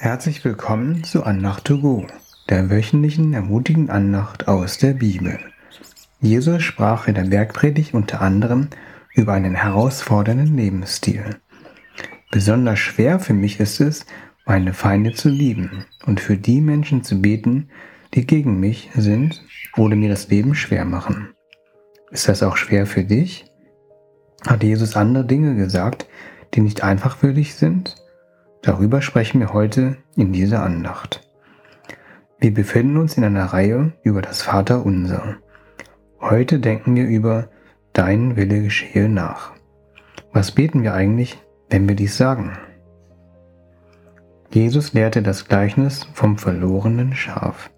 Herzlich willkommen zu Andacht to go, der wöchentlichen ermutigen Andacht aus der Bibel. Jesus sprach in der Bergpredigt unter anderem über einen herausfordernden Lebensstil. Besonders schwer für mich ist es, meine Feinde zu lieben und für die Menschen zu beten, die gegen mich sind oder mir das Leben schwer machen. Ist das auch schwer für dich? Hat Jesus andere Dinge gesagt, die nicht einfach für dich sind? Darüber sprechen wir heute in dieser Andacht. Wir befinden uns in einer Reihe über das Vaterunser. Heute denken wir über Dein Wille geschehe nach. Was beten wir eigentlich, wenn wir dies sagen? Jesus lehrte das Gleichnis vom verlorenen Schaf.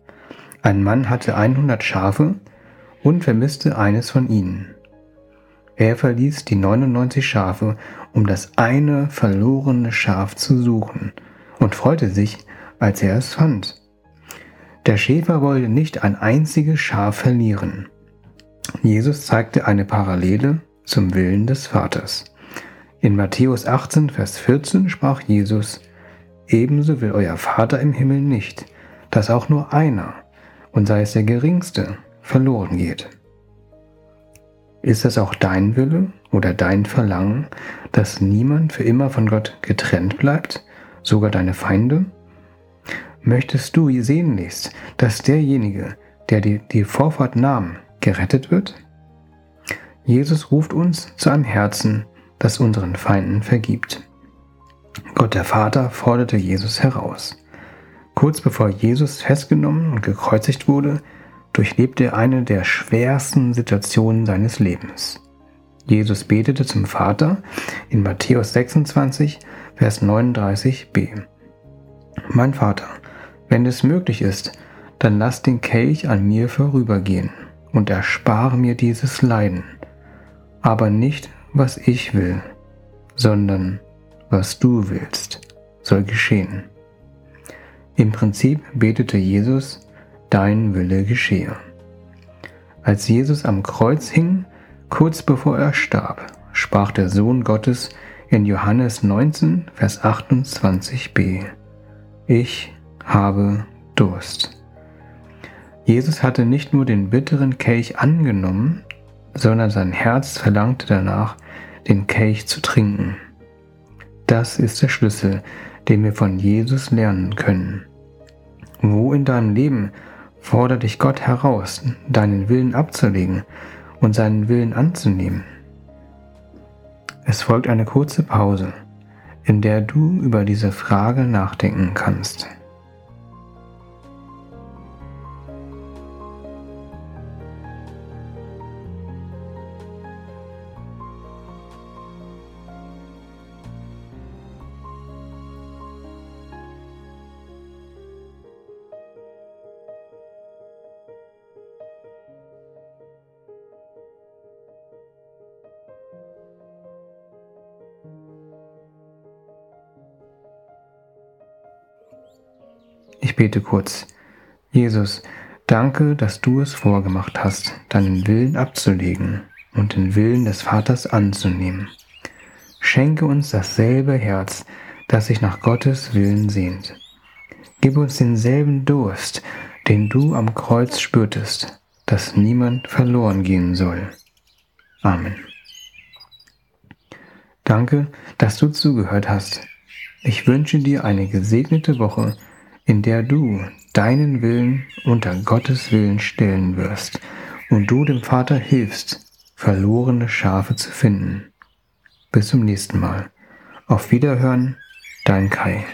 Ein Mann hatte 100 Schafe und vermisste eines von ihnen. Er verließ die 99 Schafe, um das eine verlorene Schaf zu suchen und freute sich, als er es fand. Der Schäfer wollte nicht ein einziges Schaf verlieren. Jesus zeigte eine Parallele zum Willen des Vaters. In Matthäus 18, Vers 14 sprach Jesus, Ebenso will euer Vater im Himmel nicht, dass auch nur einer, und sei es der geringste, verloren geht. Ist es auch dein Wille oder dein Verlangen, dass niemand für immer von Gott getrennt bleibt, sogar deine Feinde? Möchtest du sehnlichst, dass derjenige, der dir die Vorfahrt nahm, gerettet wird? Jesus ruft uns zu einem Herzen, das unseren Feinden vergibt. Gott der Vater forderte Jesus heraus. Kurz bevor Jesus festgenommen und gekreuzigt wurde, durchlebte er eine der schwersten Situationen seines Lebens. Jesus betete zum Vater in Matthäus 26, Vers 39b. Mein Vater, wenn es möglich ist, dann lass den Kelch an mir vorübergehen und erspare mir dieses Leiden. Aber nicht, was ich will, sondern was du willst, soll geschehen. Im Prinzip betete Jesus, dein Wille geschehe. Als Jesus am Kreuz hing, kurz bevor er starb, sprach der Sohn Gottes in Johannes 19, Vers 28b, Ich habe Durst. Jesus hatte nicht nur den bitteren Kelch angenommen, sondern sein Herz verlangte danach, den Kelch zu trinken. Das ist der Schlüssel, den wir von Jesus lernen können. Wo in deinem Leben fordert dich Gott heraus, deinen Willen abzulegen und seinen Willen anzunehmen? Es folgt eine kurze Pause, in der du über diese Frage nachdenken kannst. Bete kurz. Jesus, danke, dass du es vorgemacht hast, deinen Willen abzulegen und den Willen des Vaters anzunehmen. Schenke uns dasselbe Herz, das sich nach Gottes Willen sehnt. Gib uns denselben Durst, den du am Kreuz spürtest, dass niemand verloren gehen soll. Amen. Danke, dass du zugehört hast. Ich wünsche dir eine gesegnete Woche in der du deinen Willen unter Gottes Willen stellen wirst und du dem Vater hilfst, verlorene Schafe zu finden. Bis zum nächsten Mal. Auf Wiederhören, dein Kai.